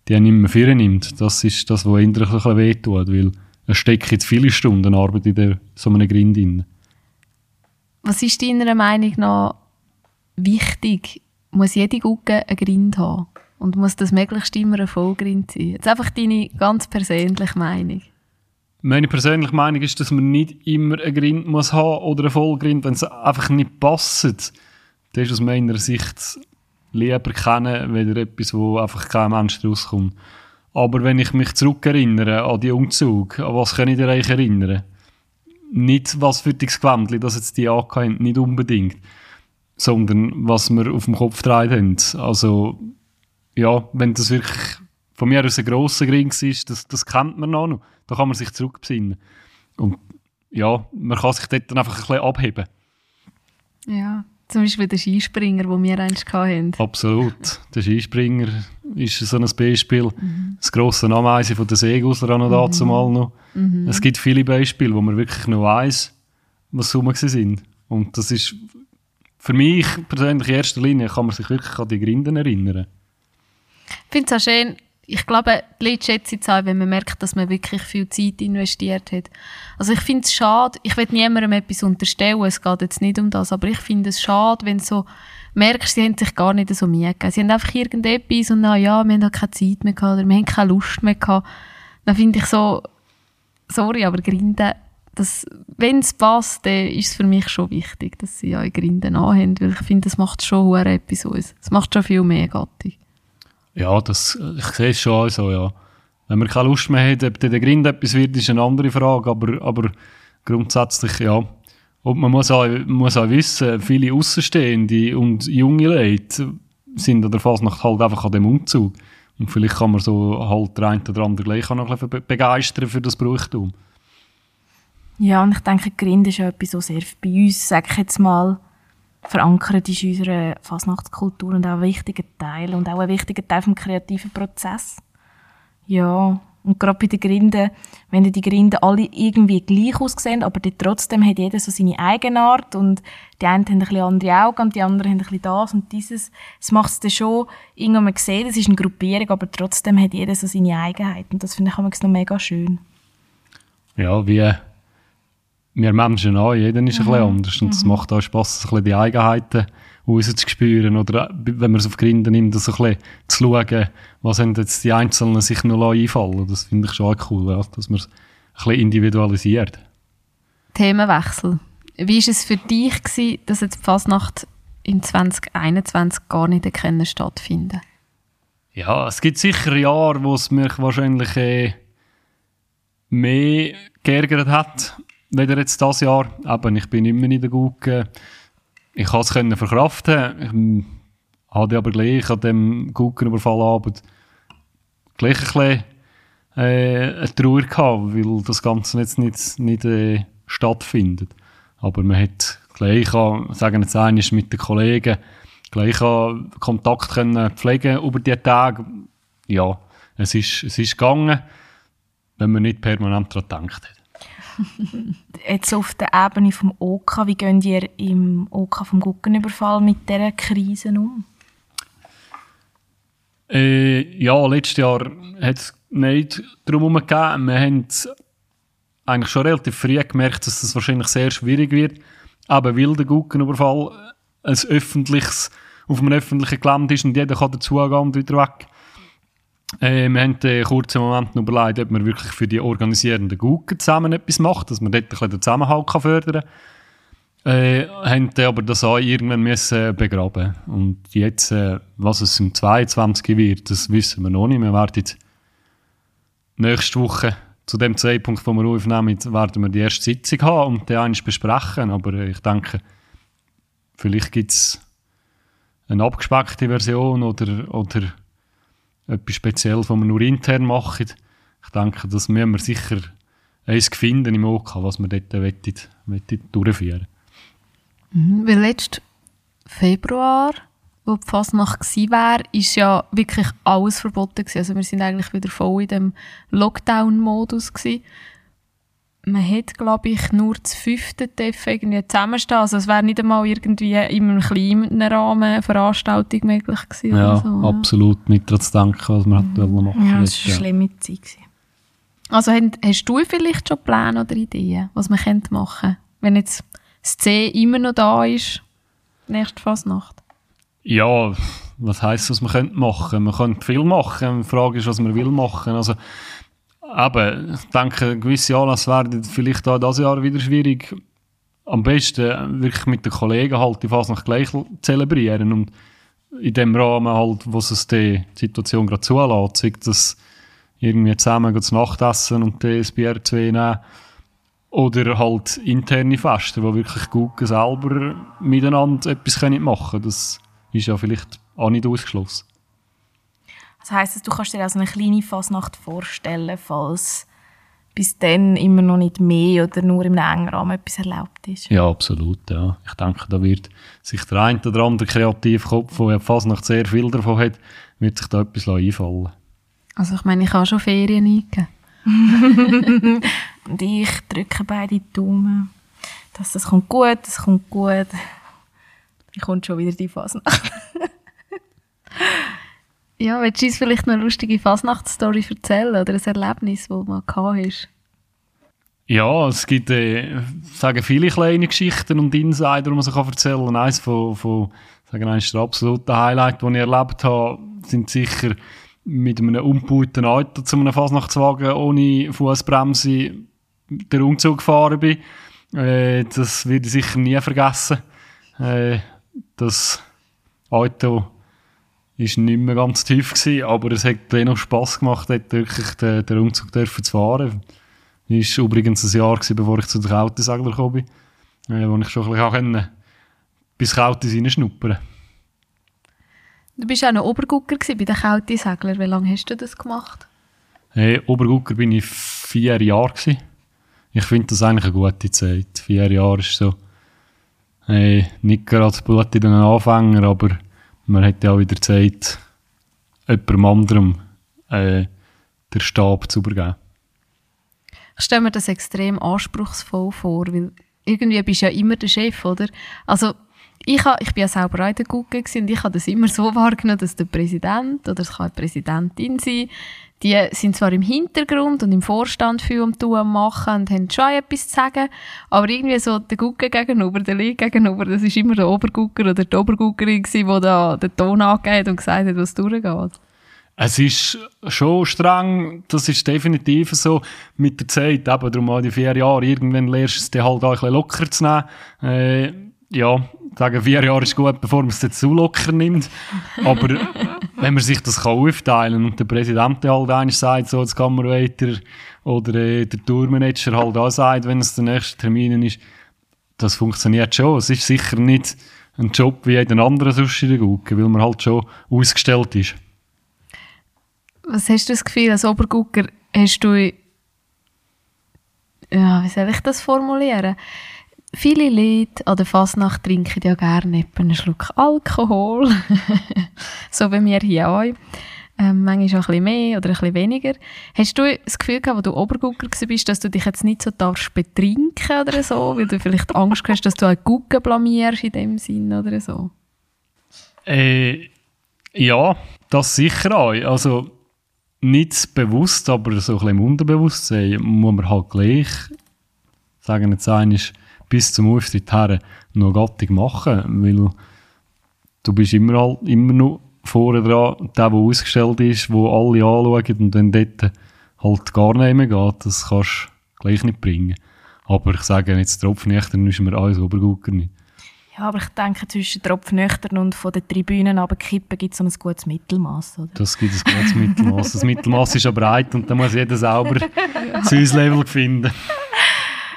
die nicht mehr führen nimmt. Das ist das, was innerlich ein bisschen wehtut, weil es steckt jetzt viele Stunden Arbeit in der, so einem Grind drin. Was ist deiner Meinung nach wichtig? Muss jede Gucke einen Grind haben? Und muss das möglichst immer ein Vollgrind sein? Jetzt einfach deine ganz persönliche Meinung. Meine persönliche Meinung ist, dass man nicht immer einen Grind muss haben oder einen Vollgrind, wenn es einfach nicht passt. Das ist aus meiner Sicht lieber kennen, weder etwas, wo einfach kein Mensch rauskommt. Aber wenn ich mich zurückerinnere an die Umzug, an was kann ich dir eigentlich erinnern? Nicht, was für die Gewändchen, dass jetzt die angehört nicht unbedingt, sondern was wir auf dem Kopf drehen haben. Also, ja, wenn das wirklich von mir aus ein grosser Grind ist, das, das kennt man noch. Da kann man sich zurückbesinnen. Und ja, man kann sich dort dann einfach ein bisschen abheben. Ja, zum Beispiel der Skispringer, den wir einst hatten. Absolut. Der Skispringer ist so ein Beispiel. Mhm. Das grosse Ameisen von der Segusler auch noch mhm. dazu mal noch. Mhm. Es gibt viele Beispiele, wo man wirklich noch weiss, was rum sind. Und das ist für mich persönlich in erster Linie kann man sich wirklich an die Grinden erinnern. Ich finde es auch schön, ich glaube, die Leute schätzen es auch, wenn man merkt, dass man wirklich viel Zeit investiert hat. Also ich finde es schade, ich will niemandem etwas unterstellen, es geht jetzt nicht um das, aber ich finde es schade, wenn so merkst, sie haben sich gar nicht so Mühe gegeben. Sie haben einfach irgendetwas und na ja, wir haben keine Zeit mehr gehabt oder wir haben keine Lust mehr gehabt. Dann finde ich so, sorry, aber Grinden, wenn es passt, dann ist es für mich schon wichtig, dass sie ja Grinden anhaben, weil ich finde, das macht schon etwas aus. Es macht schon viel mehr Gattung. Ja, das, ich sehe es schon so, ja. Wenn man keine Lust mehr hat, ob der Grind etwas wird, ist eine andere Frage, aber, aber grundsätzlich, ja. Und man muss auch, muss auch wissen, viele Außenstehende und junge Leute sind an der Fasnacht halt einfach an dem Umzug. Und vielleicht kann man so halt der eine oder andere gleich auch noch ein bisschen begeistern für das Brauchtum. Ja, und ich denke, Grind ist ja etwas, was sehr bei uns, sag ich jetzt mal, verankert ist in unserer Fasnachtskultur und auch ein wichtiger Teil und auch ein wichtiger Teil vom kreativen Prozess. Ja, und gerade bei den Grinden, wenn die Grinden alle irgendwie gleich aussehen, aber trotzdem hat jeder so seine Eigenart und die einen haben ein bisschen andere Augen und die anderen haben ein bisschen das und dieses. Das macht es dann schon, irgendwann man sieht, es ist eine Gruppierung, aber trotzdem hat jeder so seine Eigenheiten und das finde ich noch mega schön. Ja, wie wir Menschen auch, jeder ist mhm. ein bisschen anders und es mhm. macht auch Spass, ein bisschen die Eigenheiten rauszuspüren oder wenn man es auf Grinde nimmt, so ein bisschen zu schauen, was haben jetzt die Einzelnen sich noch einfallen Das finde ich schon cool, ja, dass man es ein bisschen individualisiert. Themenwechsel. Wie war es für dich, gewesen, dass jetzt die Fasnacht im 2021 gar nicht stattfinden Ja, es gibt sicher Jahre, wo es mich wahrscheinlich äh, mehr geärgert hat weder jetzt das Jahr. Eben, ich bin immer in der Gugge. Ich konnte es verkraften. Ich hatte aber gleich an dem Guggenüberfallabend gleich ein bisschen äh, eine Trauer gehabt, weil das Ganze jetzt nicht, nicht äh, stattfindet. Aber man hat gleich an, sagen jetzt eines mit den Kollegen, gleich Kontakt können pflegen über die Tage. Ja, es ist, es ist gegangen, wenn man nicht permanent daran gedacht hat. Jetzt auf der Ebene vom OK, wie gehen ihr im OK vom Guggenüberfall mit dieser Krise um? Äh, ja, letztes Jahr hat es nicht darum gegeben. Wir haben eigentlich schon relativ früh gemerkt, dass das wahrscheinlich sehr schwierig wird. Aber weil der Guggenüberfall ein öffentliches, auf einem öffentlichen Gelände ist und jeder kann dazugehen und wieder weg. Äh, wir haben einen kurzen Moment überlegt, ob man wirklich für die organisierenden Guggen zusammen etwas macht, dass man dort ein bisschen den Zusammenhalt fördern kann. Äh, haben dann aber das auch irgendwann müssen begraben Und jetzt, äh, was es im 22 wird, das wissen wir noch nicht. Wir werden nächste Woche, zu dem Zeitpunkt, wo wir aufnehmen, werden wir die erste Sitzung haben und dann eines besprechen. Aber äh, ich denke, vielleicht gibt es eine abgespeckte Version oder, oder etwas Spezielles, was wir nur intern machen. Ich denke, das müssen wir sicher eins finden im OK, was wir dort wettet, wettet durchführen mhm, Weil letzten Februar, wo die Fasnacht gewesen wäre, ist ja wirklich alles verboten gewesen. Also wir sind eigentlich wieder voll in dem Lockdown-Modus gewesen. Man hat, glaube ich, nur das fünfte Treffen irgendwie zusammenstehen. Also es wäre nicht einmal irgendwie in einem kleinen Rahmen eine Veranstaltung möglich gewesen. Ja, so, ja. absolut. Nicht daran zu denken, was wir mhm. machen Ja, das war eine schlimme Zeit. Gewesen. Also hast du vielleicht schon Pläne oder Ideen, was man könnte machen wenn jetzt das C immer noch da ist, nächste Fasnacht? Ja, was heisst, was man könnte machen? Man könnte viel machen. Die Frage ist, was man will machen. Also, eben, ich denke, gewisse Anlässe werden vielleicht auch dieses Jahr wieder schwierig. Am besten wirklich mit den Kollegen halt die Fasnacht gleich zelebrieren und in dem Rahmen halt, wo es die Situation gerade zulässt, sei das irgendwie zusammen zu Nacht essen und das Bier zu nehmen. Oder halt interne Feste, wo wirklich Gucken selber miteinander etwas machen können. Das ist ja vielleicht auch nicht ausgeschlossen. Das heisst, du kannst dir also eine kleine Fasnacht vorstellen, falls bis dann immer noch nicht mehr oder nur im engen Rahmen etwas erlaubt ist? Ja, absolut. Ja. Ich denke, da wird sich der ein oder andere Kreativkopf, der ja Fasnacht sehr viel davon hat, wird sich da etwas einfallen also ich meine, ich habe schon Ferien eingegeben. und ich drücke beide Daumen, dass das kommt gut, das kommt gut. Wie kommt schon wieder die Fasnacht? ja, willst du uns vielleicht noch eine lustige Fasnachtsstory erzählen oder ein Erlebnis, das man hast? Ja, es gibt äh, sagen viele kleine Geschichten und Insider, die man sich erzählen kann. Eines von, von sagen, eines der absoluten Highlights, die ich erlebt habe, sind sicher mit einem umgebauten Auto zu einem Fasnachtswagen ohne Fußbremse den Umzug gefahren bin. Äh, das werde ich sicher nie vergessen. Äh, das Auto ist nicht mehr ganz tief gewesen, aber es hat dennoch Spass gemacht, dort wirklich den, den Umzug dürfen zu fahren. Das war übrigens ein Jahr, gewesen, bevor ich zu den Kautensegler gekommen bin, äh, wo ich schon ein bisschen bis Kautis reinschnuppern. Du bist auch noch Obergucker bei den Kältesegler. Wie lange hast du das gemacht? Hey, Obergucker bin ich vier Jahre gewesen. Ich finde das eigentlich eine gute Zeit. Vier Jahre ist so hey, nicht gerade Blut in den Anfänger, aber man hat ja auch wieder Zeit, jemandem anderem äh, den Stab zu übergeben. Ich stelle mir das extrem anspruchsvoll vor, weil irgendwie bist du ja immer der Chef, oder? Also ich, ha, ich bin ja selber auch der Gucke und ich habe das immer so wahrgenommen, dass der Präsident oder es kann eine Präsidentin sein, die sind zwar im Hintergrund und im Vorstand viel am Tun machen und haben schon etwas zu sagen, aber irgendwie so der Gucke gegenüber, der Lee gegenüber, das ist immer der Obergucker oder die Oberguckerin gewesen, die da den Ton angegeben und gesagt hat, was durchgeht. Es ist schon streng, das ist definitiv so mit der Zeit, eben darum auch die vier Jahre, irgendwann lernst du es dir halt auch ein bisschen locker zu nehmen. Äh, ja, sagen, vier Jahre ist gut, bevor man es zu locker nimmt. Aber wenn man sich das kann aufteilen und der Präsident halt eines sagt, so, jetzt kann man weiter, oder äh, der Tourmanager halt auch sagt, wenn es der nächste Termin ist, das funktioniert schon. Es ist sicher nicht ein Job wie jeden anderen sonst in der Gucke, weil man halt schon ausgestellt ist. Was hast du das Gefühl, als Obergucker hast du, ja, wie soll ich das formulieren? Viele Leute an der Fasnacht trinken ja gerne einen Schluck Alkohol. so wie wir hier auch. Ähm, manchmal auch ein bisschen mehr oder ein bisschen weniger. Hast du das Gefühl gehabt, als du Obergucker bist, dass du dich jetzt nicht so darfst betrinken oder so, weil du vielleicht Angst hast, dass du einen Gucken blamierst in dem Sinn oder so? Äh, ja, das sicher auch. Also nicht bewusst, aber so ein bisschen im Unterbewusstsein muss man halt gleich sagen, jetzt ist bis zum Auftritt her noch gattig machen, weil du bist immer, halt, immer noch vorne dran, der, der ausgestellt ist, wo alle anschauen und dann dort halt gar nicht mehr geht, das kannst du gleich nicht bringen. Aber ich sage jetzt, Tropfnächtern ist mir alles Obergucker nicht. Ja, aber ich denke, zwischen Tropfnüchtern und von den Tribünen runterkippen gibt es so ein gutes Mittelmaß, oder? Das gibt ein gutes Mittelmaß. Das Mittelmaß ist ja breit und da muss jeder selber sein Level finden.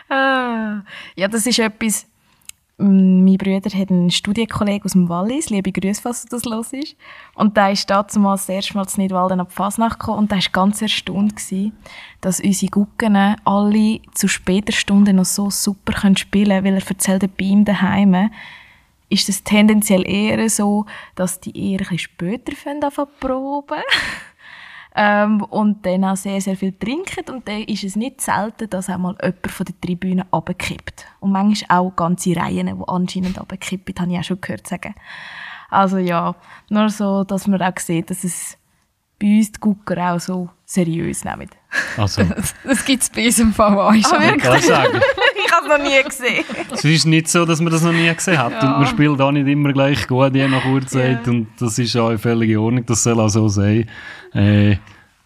Ah, ja, das ist etwas, mein Bruder hat einen Studienkollegen aus dem Wallis, liebe Grüße, falls du das los ist. Und der ist damals das erste Mal zu Nidwalden ab Fasnacht gekommen. Und der war ganz erstaunt, gewesen, dass unsere Gucken alle zu später Stunde noch so super spielen können, weil er erzählt, bei ihm daheim ist es tendenziell eher so, dass die eher ein bisschen später anfangen proben ähm, und dann auch sehr, sehr viel trinken und dann ist es nicht selten, dass auch mal jemand von der Tribüne runterkippt. Und manchmal auch ganze Reihen, die anscheinend runterkippen, habe ich auch schon gehört sagen. Also ja, nur so, dass man auch sieht, dass es bei uns die Gucker auch so seriös nehmen. Also. das gibt es bei uns im Fall auch schon. Ah, ich sagen. Habe es noch nie gesehen. Es ist nicht so, dass man das noch nie gesehen hat. Ja. Und man spielt auch nicht immer gleich gut, je nach Uhrzeit. Ja. Und das ist auch völlig in Ordnung, das soll auch so sein. Äh,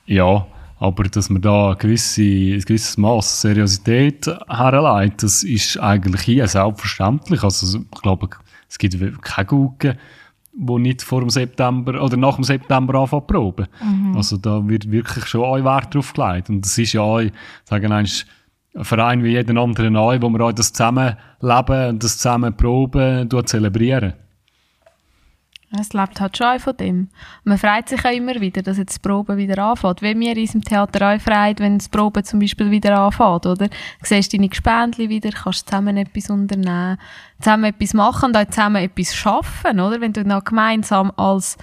ja, aber dass man da ein, gewisse, ein gewisses Maß Seriosität herleitet, das ist eigentlich hier selbstverständlich. Also ich glaube, es gibt keine Gurken, die nicht vor dem September oder nach dem September anfangen proben. Mhm. Also da wird wirklich schon ein Wert drauf gelegt. Und das ist ja auch, sagen ein Verein wie jeden anderen auch, wo wir auch das Zusammenleben und das zusammen proben, zelebrieren. Es lebt halt schon von dem. Man freut sich auch immer wieder, dass jetzt das Proben wieder anfängt. Wenn wir in unserem Theater auch freut, wenn das Proben zum Beispiel wieder anfängt, oder? Du siehst deine Gespendli wieder, kannst zusammen etwas unternehmen, zusammen etwas machen und auch zusammen etwas schaffen, oder? Wenn du dann gemeinsam als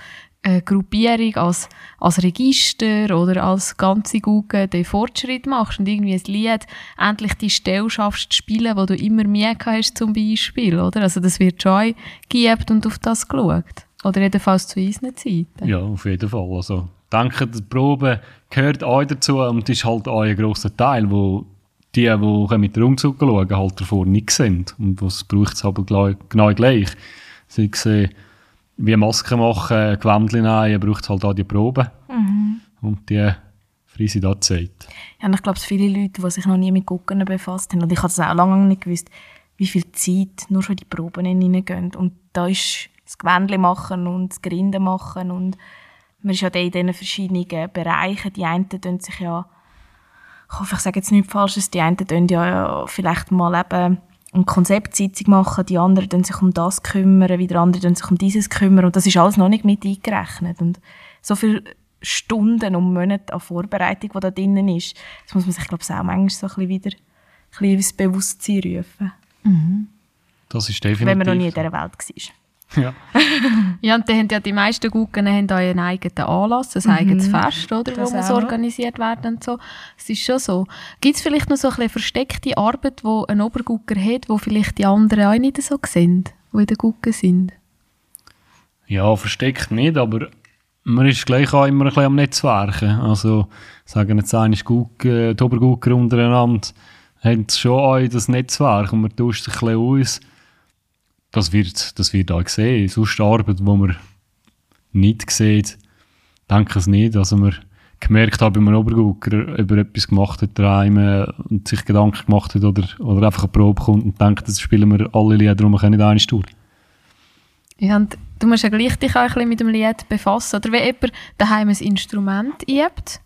äh, Gruppierung, als, als Register oder als ganze Google den Fortschritt machst und irgendwie ein Lied endlich die Stelle schaffst zu spielen, wo du immer mehr hast zum Beispiel, oder? Also das wird schon gegeben und auf das geschaut. Oder jedenfalls zu unseren Zeiten. Ja, auf jeden Fall. Also, denke, die Probe gehört auch dazu und ist halt auch ein grosser Teil, wo die, die mit dem Umzug schauen, halt davor nicht sind. Und was braucht es aber genau gleich. Sie sehen, wie Masken machen, Gewändchen nehmen, braucht halt auch die Probe. Mhm. Und die Frise da Zeit. Ja, und ich glaube, viele Leute, die sich noch nie mit Gucken befasst haben, und ich habe es auch lange nicht gewusst, wie viel Zeit nur schon die Proben hineingehen. Und da ist das Gewändchen machen und das Grinden machen und man ist ja in diesen verschiedenen Bereichen. Die einen tun sich ja, ich hoffe, ich sage jetzt nichts Falsches, die einen tun ja vielleicht mal eben eine Konzeptsitzung machen, die anderen tun sich um das kümmern, wieder andere tun sich um dieses kümmern und das ist alles noch nicht mit eingerechnet und so viele Stunden und Monate an Vorbereitung, die da drinnen ist, das muss man sich, glaube ich, auch manchmal so ein bisschen wieder ein bisschen ins Bewusstsein rufen. Mhm. Das ist definitiv. Wenn man noch nie in dieser Welt war. Ja. ja, und dann haben ja die meisten Gucken haben auch einen eigenen Anlass, ein mhm. eigenes Fest, oder, das wo muss organisiert werden und so. Es ist schon so. Gibt es vielleicht noch so eine versteckte Arbeit, die ein Obergucker hat, wo vielleicht die anderen auch nicht so sind, die in den Gucken sind? Ja, versteckt nicht, aber man ist gleich auch immer ein bisschen am Netzwerken. Also, sagen jetzt einmal Gucken, die Obergucker untereinander haben schon auch das Netzwerk und man tauscht sich ein bisschen aus das wird, das wird auch gesehen. Sonst Arbeit, die man nicht sieht, denke ich nicht. Also man gemerkt hat, wenn man Obergucker über etwas gemacht hat, daheim und sich Gedanken gemacht hat oder, oder einfach eine Probe kommt und denkt, das spielen wir alle Lieder und wir können nicht eine durch. Ja, und du musst ja gleich dich auch ein bisschen mit dem Lied befassen. Oder wenn jemand daheim ein Instrument übt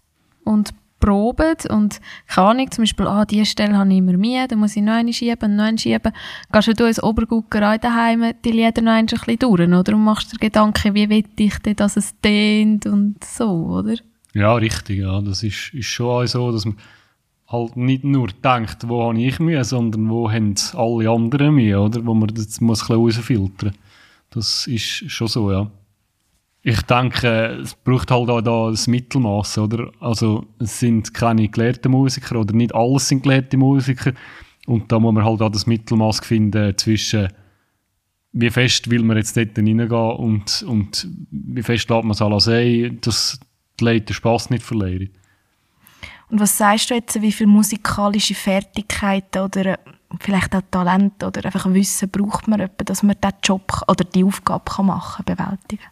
und probt und keine Ahnung, zum Beispiel, ah, diese Stelle habe ich immer Mühe, dann muss ich noch eine schieben, noch eine schieben. Gehst du als Obergucker daheim die Lieder noch ein bisschen durch, oder? Und machst dir Gedanken, wie will ich denn, dass es dehnt und so, oder? Ja, richtig, ja. Das ist, ist schon so, dass man halt nicht nur denkt, wo habe ich Mühe, sondern wo haben alle anderen Mühe, oder? Wo man das muss ein bisschen rausfiltern. Das ist schon so, ja. Ich denke, es braucht halt auch da das Mittelmaß, oder? Also, es sind keine gelehrten Musiker oder nicht alles sind gelehrte Musiker. Und da muss man halt auch das Mittelmaß finden zwischen, wie fest will man jetzt dort reingehen und, und wie fest lässt man es alles ein, dass die Leute den Spass nicht verlieren. Und was sagst du jetzt, wie viele musikalische Fertigkeiten oder vielleicht auch Talent oder einfach Wissen braucht man, dass man diesen Job oder die Aufgabe kann machen kann, bewältigen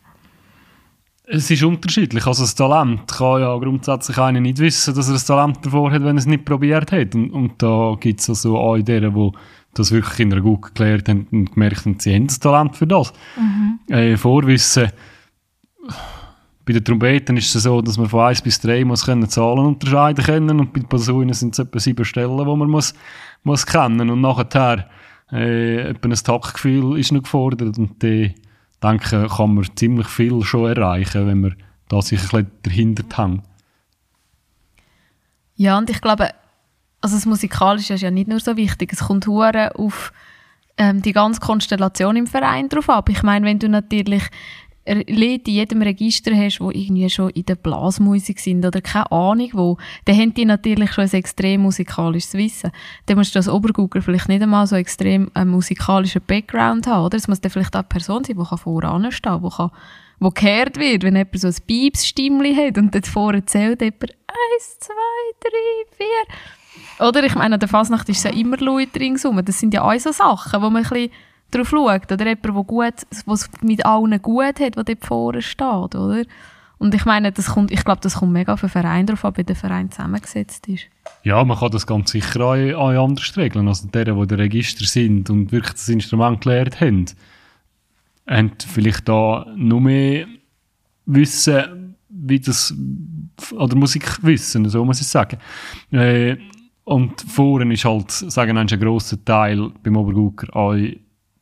Es ist unterschiedlich. Also das Talent kann ja grundsätzlich einer nicht wissen, dass er das Talent davor hat, wenn er es nicht probiert hat. Und, und da gibt es also auch denen, die das wirklich in einer gut geklärt haben und gemerkt haben, sie haben das Talent für das. Mhm. Äh, Vorwissen, bei den Trompeten ist es so, dass man von 1 bis 3 muss können Zahlen unterscheiden können und bei den Personen sind es etwa sieben Stellen, die man muss, muss kennen und nachher äh, ein Taktgefühl ist noch gefordert und die denke, kann man ziemlich viel schon erreichen, wenn man da sich ein bisschen dahinter hängt. Ja, und ich glaube, also das Musikalische ist ja nicht nur so wichtig, es kommt hure auf ähm, die ganze Konstellation im Verein drauf ab. Ich meine, wenn du natürlich Lied in jedem Register hast, die irgendwie schon in der Blasmusik sind oder keine Ahnung wo, dann haben die natürlich schon ein extrem musikalisches Wissen. Dann musst du als Obergugger vielleicht nicht einmal so extrem einen musikalischen Background haben, oder? Es muss dann vielleicht auch eine Person sein, die voran stehen kann, die kann wo gehört wird, wenn jemand so ein Piepsstimmli hat und dort vorne zählt jemand eins, zwei, drei, vier. Oder? Ich meine, an der Fasnacht ist ja immer Leute ringsum. Das sind ja auch so Sachen, wo man ein bisschen darauf schaut. Oder jemand, der gut, was mit allen gut hat, der dort vorne steht, oder? Und ich meine, das kommt, ich glaube, das kommt mega auf den Verein drauf an, wie der Verein zusammengesetzt ist. Ja, man kann das ganz sicher auch, auch anders regeln. Also die, die in der Register sind und wirklich das Instrument gelernt haben, haben vielleicht da noch mehr Wissen, wie das, oder Musikwissen, so muss ich sagen. Äh, und vorne ist halt, sagen wir, ein grosser Teil beim Obergucker auch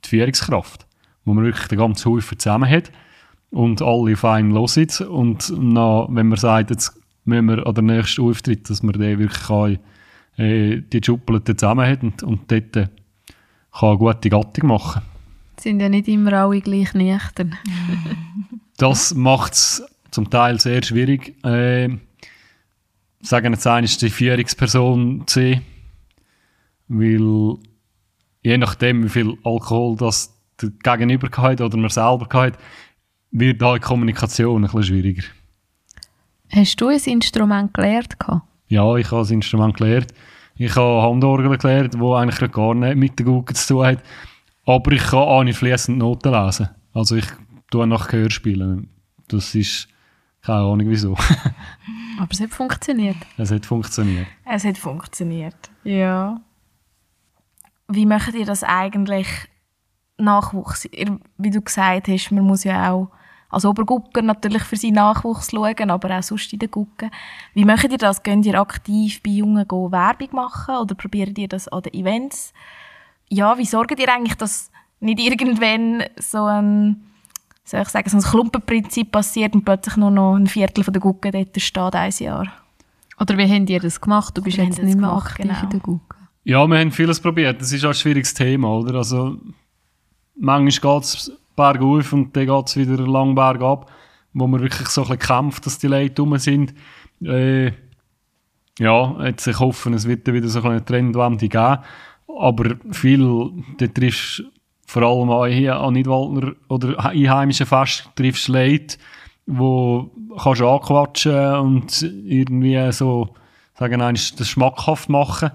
die Führungskraft, wo man wirklich den ganzen Haufen zusammen hat und alle fein hören und dann, wenn man sagt, jetzt müssen wir an der nächsten Auftritt, dass man den wirklich kann, äh, die Schuppeln zusammen hat und, und dort kann eine gute Gattung machen. Sind ja nicht immer alle gleich nüchtern. das macht es zum Teil sehr schwierig. Äh, sagen jetzt eine ist die Führungsperson C, weil je nachdem, wie viel Alkohol das der Gegenüber hat oder man selber hat, wird da die Kommunikation ein bisschen schwieriger. Hast du ein Instrument gelernt? Ja, ich habe ein Instrument gelernt. Ich habe Handorgel gelernt, wo eigentlich gar nicht mit der Google zu tun hat. Aber ich kann auch nicht fließend Noten lesen. Also ich tue nach Gehör spielen. Das ist keine Ahnung wieso. Aber es hat funktioniert. Es hat funktioniert. Es hat funktioniert, ja. Wie macht ihr das eigentlich Nachwuchs? Wie du gesagt hast, man muss ja auch als Obergucker natürlich für seinen Nachwuchs schauen, aber auch sonst in den Gucken. Wie macht ihr das? Gehen ihr aktiv bei Jungen Werbung machen oder probiert ihr das an den Events? Ja, wie sorgt ihr eigentlich, dass nicht irgendwann so ein, soll ich sagen, so ein Klumpenprinzip passiert und plötzlich nur noch ein Viertel von der Gucken dort steht, ein Jahr? Oder wie habt ihr das gemacht? Du bist jetzt nicht mehr aktiv genau. in der Gucken. Ja, wir haben vieles probiert. Das ist auch ein schwieriges Thema, oder? Also, manchmal geht es bergauf und dann geht es wieder lang bergab, wo man wirklich so ein bisschen kämpft, dass die Leute rum sind. Äh, ja, jetzt ich hoffe, es wird wieder so eine Trendwende geben. Aber viel, da triffst vor allem auch hier an Nidwaldner oder einheimischen Fest triffst Leute, wo kannst du anquatschen und irgendwie so, sagen das schmackhaft machen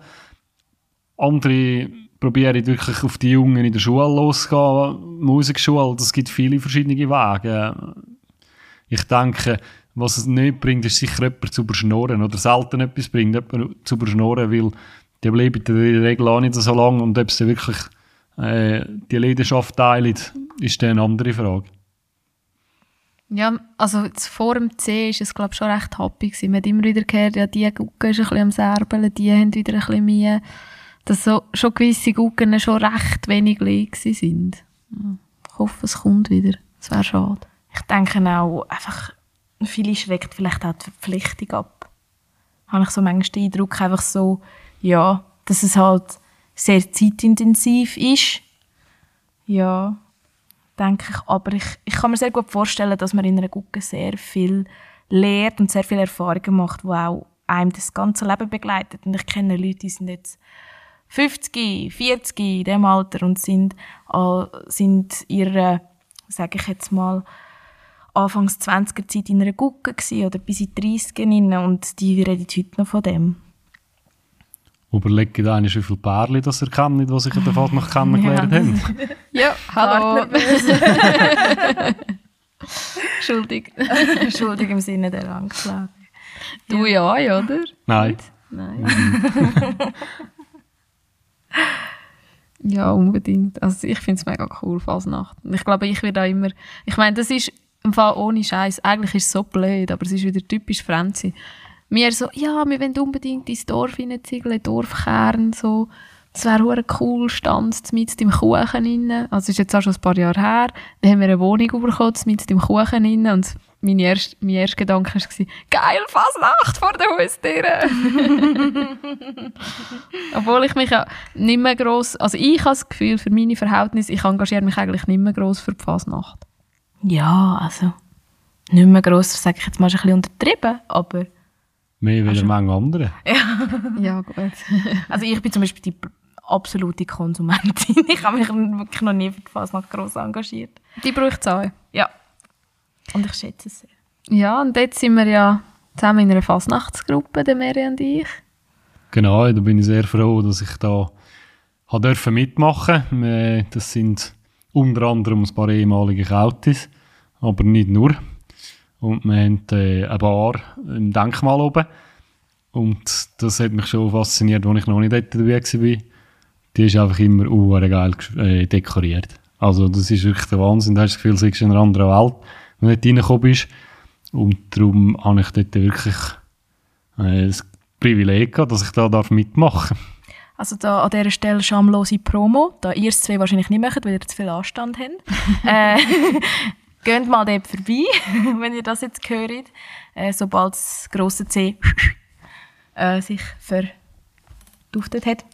andere probieren wirklich auf die Jungen in der Schule loszugehen, Musikschule, das gibt viele verschiedene Wege. Ich denke, was es nicht bringt, ist sicher jemand zu überschnorren oder selten etwas bringt, jemand zu überschnorren, weil die bleiben in der Regel auch nicht so lange und ob sie wirklich äh, die Leidenschaft teilen, ist dann eine andere Frage. Ja, also vor dem C ist es glaube schon recht happy. Man hat immer wieder gehört, ja, die Gucken ist ein bisschen am Särbeln, die haben wieder ein bisschen mehr dass so, schon gewisse Guggen schon recht wenig leer sind. Ich hoffe, es kommt wieder. Das wäre schade. Ich denke auch, einfach, viele schreckt vielleicht auch die Verpflichtung ab. Habe ich so manchmal den Eindruck, einfach so, ja, dass es halt sehr zeitintensiv ist. Ja, denke ich. Aber ich, ich kann mir sehr gut vorstellen, dass man in einer Gucke sehr viel lernt und sehr viele Erfahrungen macht, die auch einem das ganze Leben begleitet. Und ich kenne Leute, die sind jetzt 50, 40 in diesem Alter und sind, äh, sind ihre, sage ich jetzt mal, Anfangs 20er Zeit in einer Gucke oder bis in die 30er und die reden heute noch von dem. Überlegt einer, wie viele Pärchen das er kennt, die sich in der Fahrt noch kennengelernt ja. haben. ja, hallo. Schuldig. Schuldig im Sinne der Anklage. Du ja, oder? Nein. Nein. Ja, unbedingt. Also ich finde es mega cool, Fasnacht. Ich glaube, ich werde auch immer... Ich meine, das ist im Fall ohne Scheiß. Eigentlich ist es so blöd, aber es ist wieder typisch Franzi. Wir so, ja, wir wollen unbedingt ins Dorf hineinziegeln, Dorfkern, so. Das wäre cool, stand mit im Kuchen rein. Also das ist jetzt auch schon ein paar Jahre her. Dann haben wir eine Wohnung bekommen, mit im Kuchen rein. Und mein erster, mein erster Gedanke war, geil, Fasnacht vor der Haustüre. Obwohl ich mich ja nicht mehr gross, also ich habe das Gefühl, für meine Verhältnisse, ich engagiere mich eigentlich nicht mehr gross für die Fasnacht. Ja, also nicht mehr gross, sage ich jetzt mal, ist ein bisschen untertrieben, aber Mehr wie eine Menge andere. Ja, gut. also ich bin zum Beispiel die absolute Konsumentin. Ich habe mich wirklich noch nie für die Fasnacht gross engagiert. Die braucht es auch. Ja. Und ich schätze es sehr. Ja, und jetzt sind wir ja zusammen in einer Fasnachtsgruppe, der Mary und ich. Genau, da bin ich sehr froh, dass ich da habe dürfen mitmachen. Das sind unter anderem ein paar ehemalige Kautis, aber nicht nur. Und wir haben äh, eine Bar im Denkmal oben. Und das hat mich schon fasziniert, als ich noch nicht dort dabei war. Die ist einfach immer uh, geil äh, dekoriert. Also das ist wirklich der Wahnsinn. Da hast du das Gefühl, du bist in einer anderen Welt, wenn du dort reingekommen bist. Und darum habe ich dort wirklich äh, das Privileg gehabt, dass ich da darf mitmachen Also da an dieser Stelle schamlose Promo, da ihr es zwei wahrscheinlich nicht macht, weil ihr zu viel Anstand habt. äh, geht mal dort vorbei, wenn ihr das jetzt hört, äh, sobald das grosse C äh, sich verduftet hat.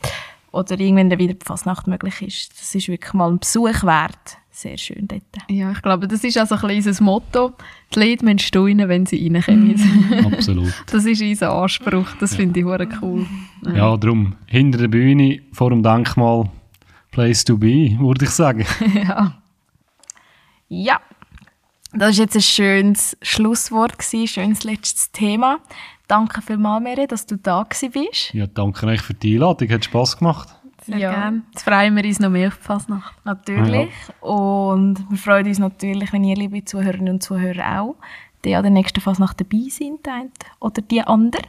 Oder irgendwann wieder die Fasnacht möglich ist. Das ist wirklich mal ein Besuch wert. Sehr schön dort. Ja, ich glaube, das ist also ein unser Motto. Die Leute müssen staunen, wenn sie reinkommen. Absolut. Das ist unser Anspruch. Das finde ich hure cool. Ja, darum, hinter der Bühne, vor dem Denkmal, Place to be, würde ich sagen. ja. Ja, das war jetzt ein schönes Schlusswort, gewesen, schönes letztes Thema. Danke vielmals, Mary, dass du da bist. Ja, danke euch für die Einladung, hat Spass gemacht. Sehr Ja. gerne. Jetzt freuen wir uns noch mehr auf die Fasnacht. Natürlich. Und wir freuen uns natürlich, wenn ihr, liebe Zuhörerinnen und Zuhörer, auch die an der nächsten Fasnacht dabei sind, die oder die andere.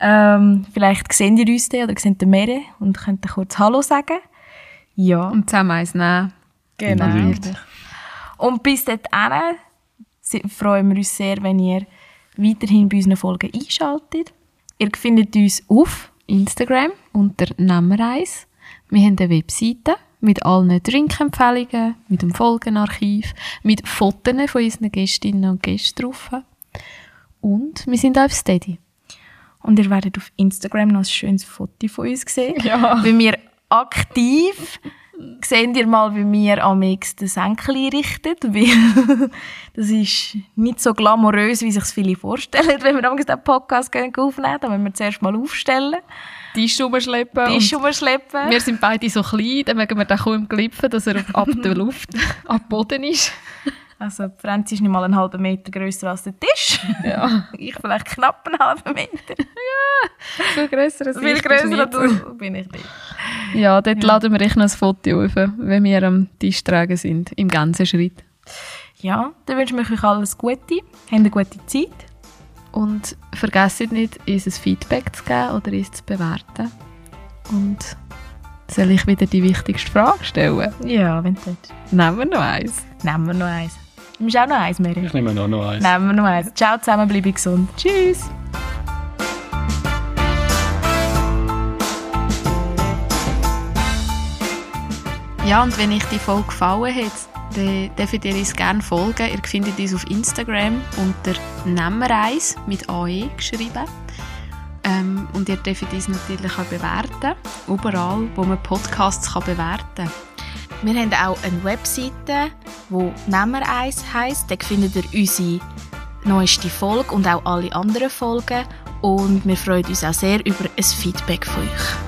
Ähm, vielleicht sehen ihr uns dann oder sehen den Mary und könnt dann kurz Hallo sagen. Ja, Und zusammen eins nehmen. genau. Unbedingt. Und bis dahin freuen wir uns sehr, wenn ihr weiterhin bei unseren Folgen einschaltet. Ihr findet uns auf Instagram unter Nemmereis. Wir haben eine Webseite mit allen Trinkempfehlungen, mit dem Folgenarchiv, mit Fotos von unseren Gästinnen und Gästen drauf. Und wir sind auch auf Steady. Und ihr werdet auf Instagram noch ein schönes Foto von uns sehen. Ja. Wie wir aktiv seht ihr mal, wie wir am nächsten Senkel einrichten. Weil das ist nicht so glamourös, wie sich viele vorstellen, wenn wir am den Podcast aufnehmen. Da müssen wir zuerst mal aufstellen, Tisch rumschleppen. Tisch und umschleppen. wir sind beide so klein, dann mögen wir den kaum glipfen, dass er auf, ab der Luft am Boden ist. Also Franzi ist nicht mal einen halben Meter grösser als der Tisch. Ja. Ich vielleicht knapp einen halben Meter. Viel grösser als Viel ich. grösser bist als du bin ich nicht. Ja, dort laden wir echt noch ein Foto auf, wenn wir am Tisch tragen sind, im ganzen Schritt. Ja, dann wünsche ich euch alles Gute. Habt eine gute Zeit. Und vergesst nicht, uns ein Feedback zu geben oder uns zu bewerten. Und soll ich wieder die wichtigste Frage stellen? Ja, wenn du willst. Nehmen wir noch eins. Nehmen wir noch eins. Du musst auch noch eins, Mary. Ich nehme noch, noch eins. Nehmen wir noch eins. Ciao zusammen, bleibe gesund. Tschüss. Ja, und wenn euch die Folge gefallen hat, dann dürft ihr uns gerne folgen. Ihr findet uns auf Instagram unter Nemmereis mit AE geschrieben. Ähm, und ihr dürft uns natürlich auch bewerten. Überall, wo man Podcasts kann bewerten kann. Wir haben auch eine Webseite, die Nemmereis heisst. Dort findet ihr unsere neueste Folge und auch alle anderen Folgen. Und wir freuen uns auch sehr über ein Feedback von euch.